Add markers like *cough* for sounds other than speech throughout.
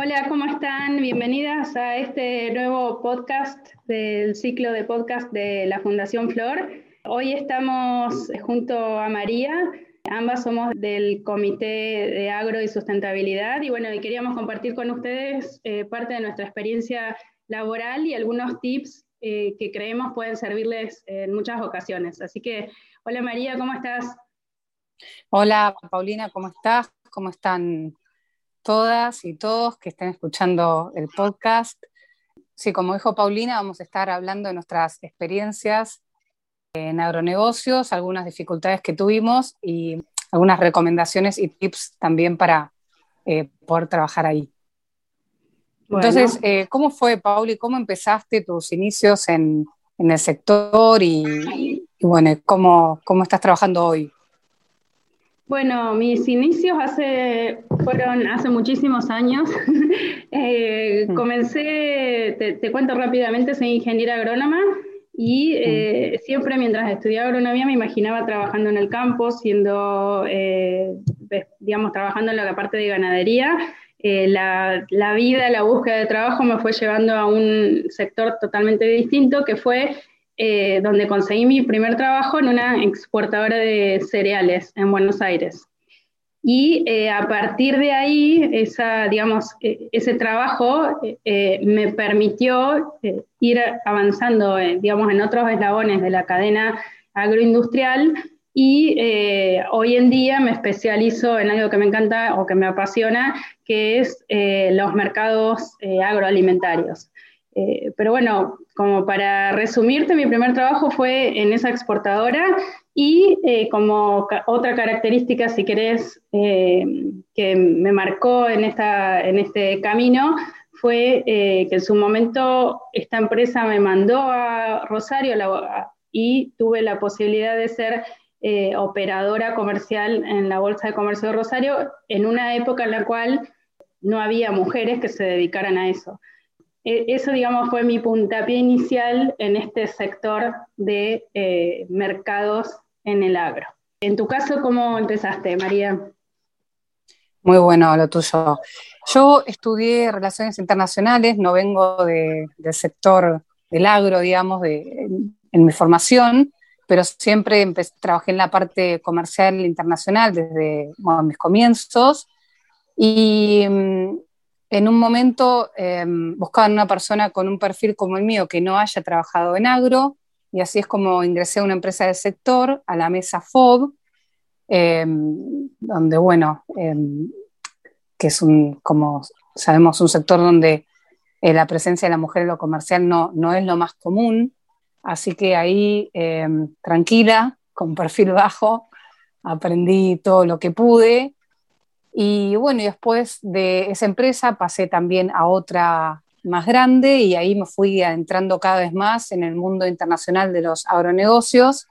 Hola, ¿cómo están? Bienvenidas a este nuevo podcast del ciclo de podcast de la Fundación Flor. Hoy estamos junto a María, ambas somos del Comité de Agro y Sustentabilidad y bueno, queríamos compartir con ustedes eh, parte de nuestra experiencia laboral y algunos tips eh, que creemos pueden servirles en muchas ocasiones. Así que, hola María, ¿cómo estás? Hola Paulina, ¿cómo estás? ¿Cómo están todas y todos que estén escuchando el podcast. Sí, como dijo Paulina, vamos a estar hablando de nuestras experiencias en agronegocios, algunas dificultades que tuvimos y algunas recomendaciones y tips también para eh, poder trabajar ahí. Entonces, eh, ¿cómo fue, Pauli? ¿Cómo empezaste tus inicios en, el sector y, bueno, ¿cómo, cómo estás trabajando hoy? Bueno, mis inicios hace, fueron hace muchísimos años. *laughs* Eh, mm. comencé, te, cuento rápidamente, soy ingeniera agrónoma y eh, siempre mientras estudiaba agronomía me imaginaba trabajando en el campo, siendo, eh, digamos, trabajando en la parte de ganadería. La, la, vida, la búsqueda de trabajo me fue llevando a un sector totalmente distinto que fue eh, donde conseguí mi primer trabajo en una exportadora de cereales en Buenos Aires. Y eh, a partir de ahí, esa, digamos, e, ese trabajo eh, me permitió ir avanzando, digamos, en otros eslabones de la cadena agroindustrial y hoy en día me especializo en algo que me encanta o que me apasiona, que es los mercados agroalimentarios. Eh, pero bueno, como para resumirte, mi primer trabajo fue en esa exportadora y eh, como otra característica, si querés, eh, que me marcó en, esta, en este camino, fue que en su momento esta empresa me mandó a Rosario y tuve la posibilidad de ser operadora comercial en la Bolsa de Comercio de Rosario en una época en la cual no había mujeres que se dedicaran a eso. E, eso, digamos, fue mi puntapié inicial en este sector de eh, mercados en el agro. En tu caso, ¿cómo empezaste, María? Muy bueno lo tuyo. Yo estudié Relaciones Internacionales, no vengo del sector del agro, digamos, en, mi formación, pero siempre trabajé en la parte comercial internacional desde mis comienzos. Y mm, en un momento em, buscaban una persona con un perfil como el mío que no haya trabajado en agro, y así es como ingresé a una empresa del sector, a la mesa FOB, em, donde, bueno, em, que es un, como sabemos, un sector donde eh, la presencia de la mujer en lo comercial no, no es lo más común, así que ahí, tranquila, con perfil bajo, aprendí todo lo que pude y bueno, después de esa empresa pasé también a otra más grande y ahí me fui adentrando cada vez más en el mundo internacional de los agronegocios.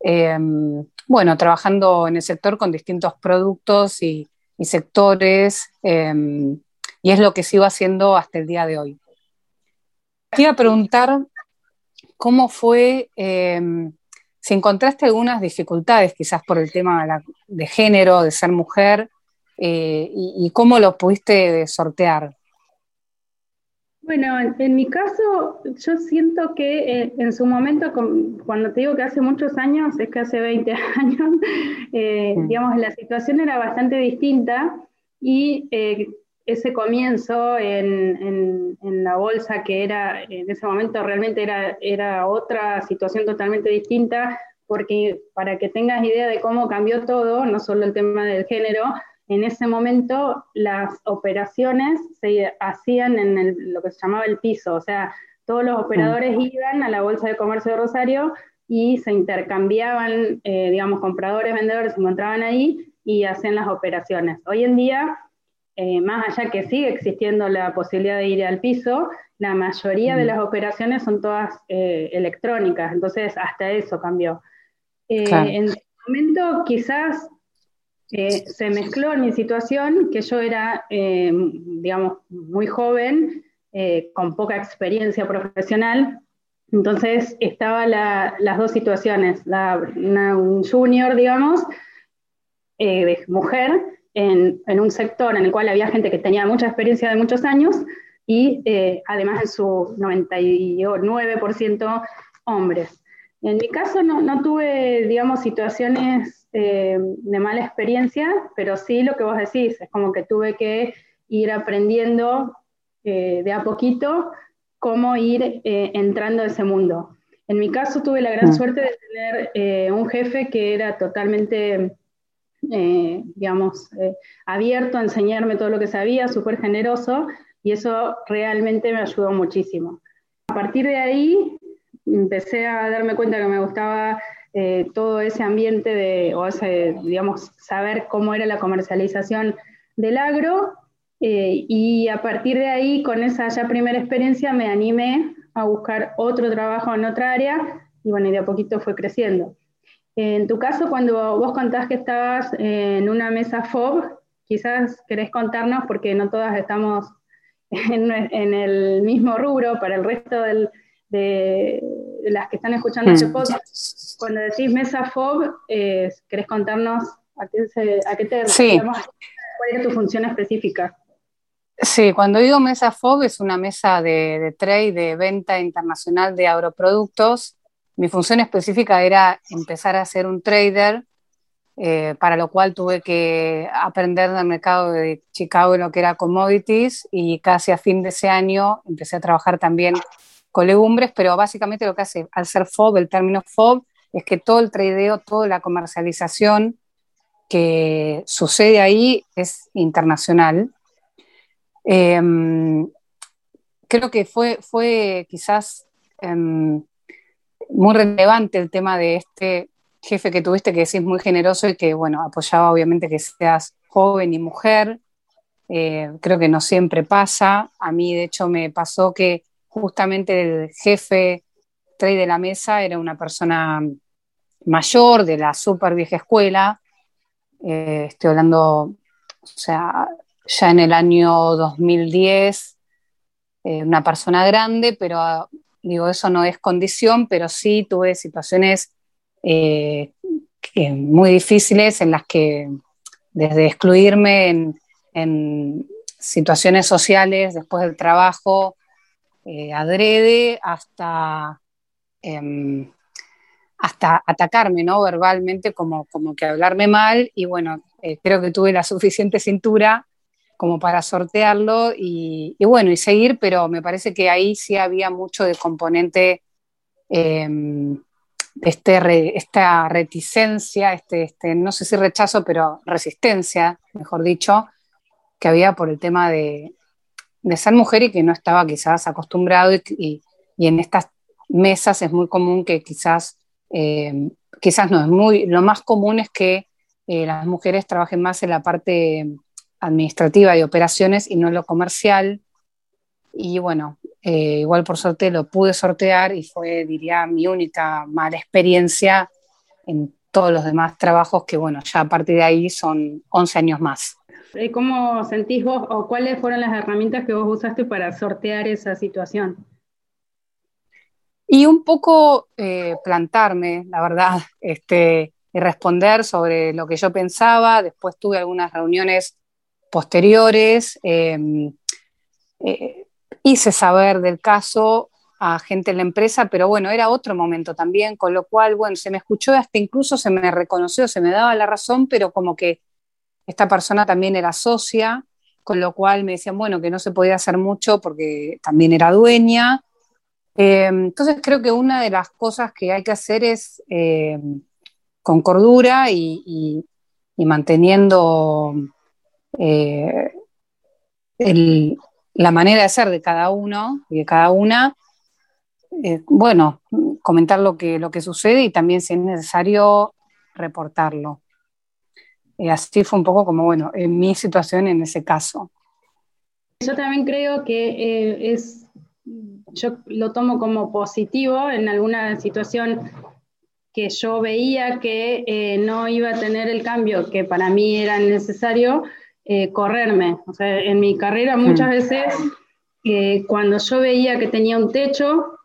Em, bueno, trabajando en el sector con distintos productos y, sectores, em, y es lo que sigo haciendo hasta el día de hoy. Te iba a preguntar cómo fue, em, si encontraste algunas dificultades, quizás por el tema de género, de ser mujer, eh, y, cómo lo pudiste sortear. Bueno, en, mi caso, yo siento que eh, en su momento, cuando te digo que hace muchos años, es que hace 20 *laughs* años, eh, mm. digamos, la situación era bastante distinta y ese comienzo en, la bolsa, que era en ese momento realmente era, era otra situación totalmente distinta, porque para que tengas idea de cómo cambió todo, no solo el tema del género, en ese momento las operaciones se hacían en lo que se llamaba el piso, o sea, todos los operadores mm. iban a la Bolsa de Comercio de Rosario y se intercambiaban, eh, digamos, compradores, vendedores se encontraban ahí y hacían las operaciones. Hoy en día, eh, más allá que sigue existiendo la posibilidad de ir al piso, la mayoría de mm. las operaciones son todas eh, electrónicas, entonces hasta eso cambió. En ese momento quizás eh, se mezcló en mi situación que yo era, eh, digamos, muy joven, eh, con poca experiencia profesional, entonces estaba las dos situaciones, un junior, digamos, de mujer, en, un sector en el cual había gente que tenía mucha experiencia de muchos años y además en su 99% hombres. En mi caso no, tuve, digamos, situaciones eh, de mala experiencia, pero sí lo que vos decís, es como que tuve que ir aprendiendo eh, de a poquito cómo ir entrando a ese mundo. En mi caso tuve la gran mm. suerte de tener un jefe que era totalmente eh, digamos, eh, abierto a enseñarme todo lo que sabía, súper generoso, y eso realmente me ayudó muchísimo. A partir de ahí empecé a darme cuenta que me gustaba eh, todo ese ambiente de, o ese, digamos, saber cómo era la comercialización del agro, y a partir de ahí, con esa ya primera experiencia, me animé a buscar otro trabajo en otra área, y bueno, y de a poquito fue creciendo. En tu caso, cuando vos contás que estabas en una mesa FOB, quizás querés contarnos, porque no todas estamos *laughs* en, el mismo rubro, para el resto de las que están escuchando este mm. podcast, cuando decís mesa FOB, eh, ¿querés contarnos a qué, te sí. ¿Cuál es tu función específica? Sí, cuando digo mesa FOB es una mesa de, de trade, de venta internacional de agroproductos mi función específica era empezar a ser un trader, eh, para lo cual tuve que aprender del mercado de Chicago en lo que era commodities y casi a fin de ese año empecé a trabajar también con legumbres, pero básicamente lo que hace al ser FOB, el término FOB, es que todo el tradeo, toda la comercialización que sucede ahí es internacional. Em, creo que fue, fue quizás em, muy relevante el tema de este jefe que tuviste, que decís muy generoso y que, bueno, apoyaba obviamente que seas joven y mujer. Eh, creo que no siempre pasa. A mí, de hecho, me pasó que justamente el jefe trade de la mesa era una persona mayor de la super vieja escuela. Eh, estoy hablando, o sea, ya en el año 2010, eh, una persona grande, pero digo, eso no es condición, pero sí tuve situaciones eh, muy difíciles en las que desde excluirme en, situaciones sociales después del trabajo, eh, adrede, hasta, em, hasta atacarme ¿no? verbalmente, como, como que hablarme mal, y bueno, eh, creo que tuve la suficiente cintura como para sortearlo y, bueno, y seguir, pero me parece que ahí sí había mucho de componente em, este esta reticencia, este, este, no sé si rechazo, pero resistencia, mejor dicho, que había por el tema de, ser mujer y que no estaba quizás acostumbrado y, en estas mesas es muy común que quizás, em, quizás no, es muy, lo más común es que eh, las mujeres trabajen más en la parte administrativa y operaciones y no lo comercial. Y bueno, eh, igual por suerte lo pude sortear y fue, diría, mi única mala experiencia en todos los demás trabajos que, bueno, ya a partir de ahí son 11 años más. ¿Y ¿Cómo sentís vos o cuáles fueron las herramientas que vos usaste para sortear esa situación? Y un poco eh, plantarme, la verdad, *laughs* este, y responder sobre lo que yo pensaba. Después tuve algunas reuniones posteriores. Em, eh, hice saber del caso a gente en la empresa, pero bueno, era otro momento también, con lo cual, bueno, se me escuchó, hasta incluso se me reconoció, se me daba la razón, pero como que esta persona también era socia, con lo cual me decían, bueno, que no se podía hacer mucho porque también era dueña. Em, entonces creo que una de las cosas que hay que hacer es em, con cordura y manteniendo eh, la manera de ser de cada uno y de cada una, eh, bueno, comentar lo que, lo que sucede y también si es necesario reportarlo. Y así fue un poco como, bueno, en mi situación en ese caso. Yo también creo que eh, es, yo lo tomo como positivo en alguna situación que yo veía que no iba a tener el cambio que para mí era necesario, eh, correrme. O sea, en mi carrera muchas hmm. veces, eh, cuando yo veía que tenía un techo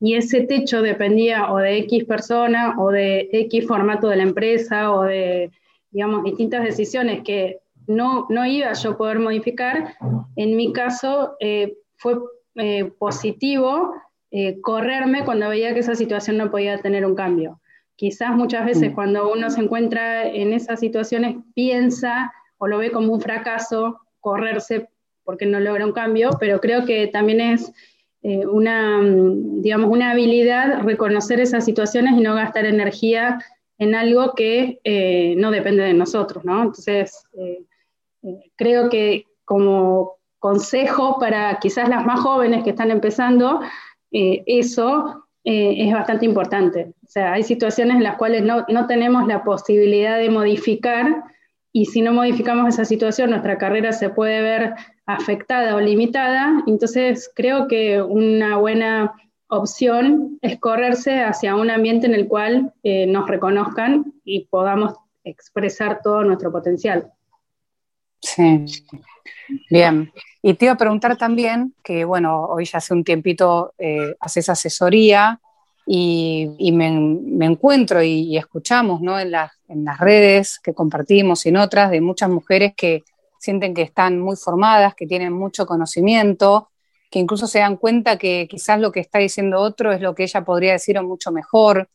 y ese techo dependía o de X persona o de X formato de la empresa o de, digamos, distintas decisiones que no, no iba yo a poder modificar, en mi caso eh, fue eh, positivo eh, correrme cuando veía que esa situación no podía tener un cambio. Quizás muchas veces mm. cuando uno se encuentra en esas situaciones piensa o lo ve como un fracaso correrse porque no logra un cambio, pero creo que también es una, digamos, una habilidad reconocer esas situaciones y no gastar energía en algo que no depende de nosotros, ¿no? Entonces, creo que como consejo para quizás las más jóvenes que están empezando, eh, eso eh, es bastante importante. O sea, hay situaciones en las cuales no, tenemos la posibilidad de modificar y si no modificamos esa situación, nuestra carrera se puede ver afectada o limitada. Entonces, creo que una buena opción es correrse hacia un ambiente en el cual eh, nos reconozcan y podamos expresar todo nuestro potencial. Sí, bien. Y te iba a preguntar también, que bueno, hoy ya hace un tiempito eh, haces asesoría y, me, encuentro y, escuchamos ¿no? en, las, en las redes que compartimos y en otras de muchas mujeres que sienten que están muy formadas, que tienen mucho conocimiento, que incluso se dan cuenta que quizás lo que está diciendo otro es lo que ella podría decir o mucho mejor,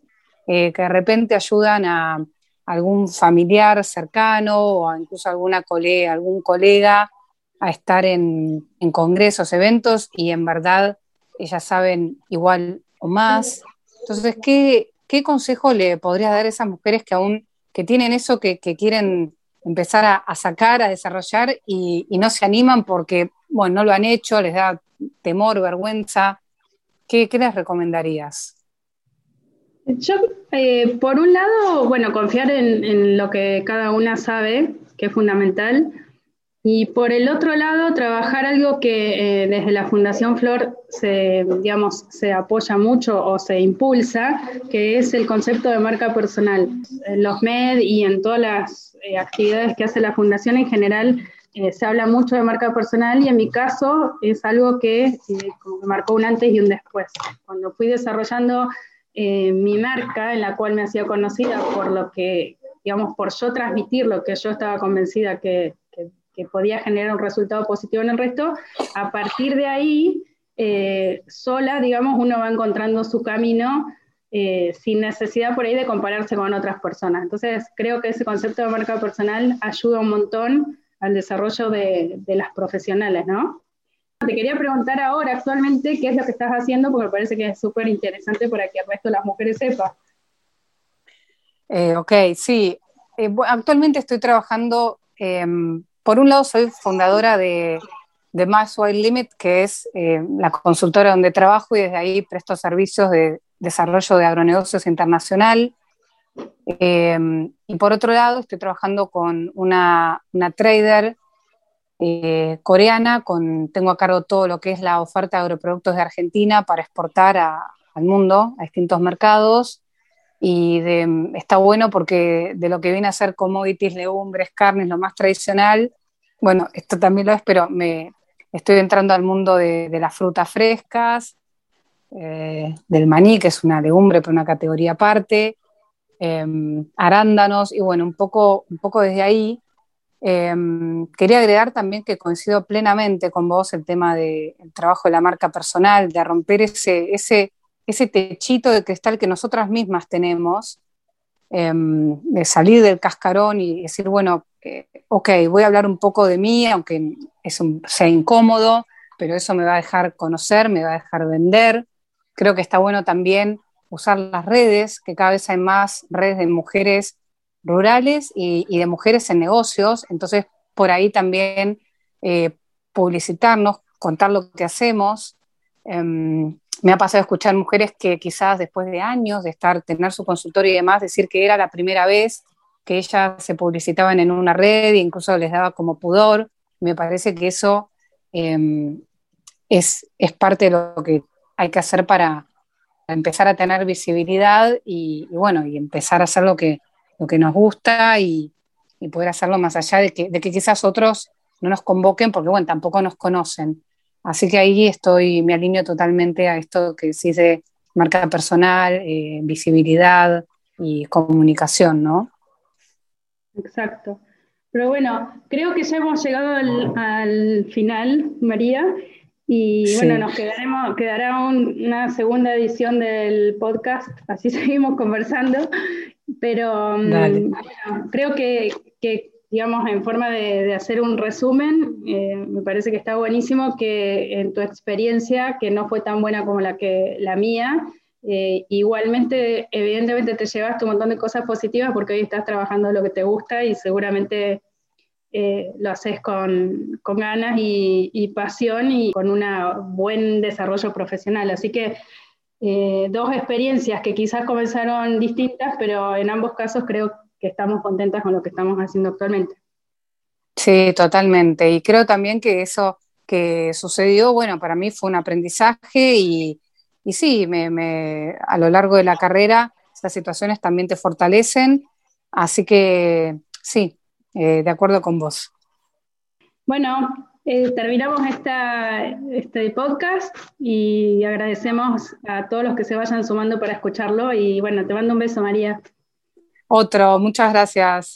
eh, que de repente ayudan a, algún familiar cercano o incluso alguna colega, algún colega a estar en, congresos, eventos y en verdad ellas saben igual o más. Entonces, ¿qué, consejo le podrías dar a esas mujeres que aún que tienen eso que, quieren empezar a, sacar, a desarrollar y, no se animan porque, bueno, no lo han hecho, les da temor, vergüenza? ¿Qué, qué les recomendarías? Yo, eh, por un lado, bueno, confiar en, lo que cada una sabe, que es fundamental. Y por el otro lado, trabajar algo que eh, desde la Fundación Flor se, digamos, se apoya mucho o se impulsa, que es el concepto de marca personal. En los MED y en todas las eh, actividades que hace la Fundación en general, se habla mucho de marca personal y en mi caso es algo que como que marcó un antes y un después. Cuando fui desarrollando eh, mi marca, en la cual me hacía conocida por lo que, digamos, por yo transmitir lo que yo estaba convencida que, podía generar un resultado positivo en el resto, a partir de ahí, eh, sola, digamos, uno va encontrando su camino eh, sin necesidad por ahí de compararse con otras personas. Entonces, creo que ese concepto de marca personal ayuda un montón al desarrollo de, de las profesionales, ¿no? Te quería preguntar ahora, actualmente, qué es lo que estás haciendo, porque me parece que es súper interesante para que el resto de las mujeres sepa. Eh, ok, sí. Eh, actualmente estoy trabajando, em, por un lado soy fundadora de, de Mass Wild Limit, que es eh, la consultora donde trabajo y desde ahí presto servicios de desarrollo de agronegocios internacional. Em, y por otro lado, estoy trabajando con una, una trader eh, coreana, con, tengo a cargo todo lo que es la oferta de agroproductos de Argentina para exportar al mundo, a distintos mercados. Y está bueno porque de lo que viene a ser commodities, legumbres, carnes, lo más tradicional, bueno, esto también lo es, pero me estoy entrando al mundo de, las frutas frescas, eh, del maní, que es una legumbre, pero una categoría aparte, em, arándanos, y bueno, un poco, un poco desde ahí. Em, quería agregar también que coincido plenamente con vos el tema del trabajo de la marca personal, de romper ese, ese, ese techito de cristal que nosotras mismas tenemos, em, de salir del cascarón y decir, bueno, eh, ok, voy a hablar un poco de mí, aunque es sea incómodo, pero eso me va a dejar conocer, me va a dejar vender. Creo que está bueno también usar las redes, que cada vez hay más redes de mujeres rurales y, de mujeres en negocios, entonces por ahí también eh, publicitarnos, contar lo que hacemos. Em, me ha pasado escuchar mujeres que quizás después de años de estar, tener su consultorio y demás, decir que era la primera vez que ellas se publicitaban en una red e incluso les daba como pudor. Me parece que eso em, es, es, parte de lo que hay que hacer para, empezar a tener visibilidad y, bueno, y empezar a hacer lo que, lo que nos gusta y, poder hacerlo más allá de que, de que, quizás otros no nos convoquen porque, bueno, tampoco nos conocen. Así que ahí estoy, me alineo totalmente a esto que se dice marca personal, eh, visibilidad y comunicación, ¿no? Exacto. Pero bueno, creo que ya hemos llegado al, final, María, y bueno, nos quedaremos, quedará una segunda edición del podcast, así *laughs* seguimos conversando, pero mm, creo que, digamos, en forma de, hacer un resumen, eh, me parece que está buenísimo que en tu experiencia, que no fue tan buena como la, que, la mía, eh, igualmente, evidentemente te llevaste un montón de cosas positivas porque hoy estás trabajando lo que te gusta y seguramente eh, lo haces con, ganas y, pasión y con un buen desarrollo profesional. Así que dos experiencias que quizás comenzaron distintas, pero en ambos casos creo que estamos contentas con lo que estamos haciendo actualmente. Sí, totalmente. Y creo también que eso que sucedió, bueno, para mí fue un aprendizaje y, y sí, me, a lo largo de la carrera estas situaciones también te fortalecen, así que sí, eh, de acuerdo con vos. Bueno, eh, terminamos esta, este podcast y agradecemos a todos los que se vayan sumando para escucharlo y bueno, te mando un beso María. Otro, muchas gracias.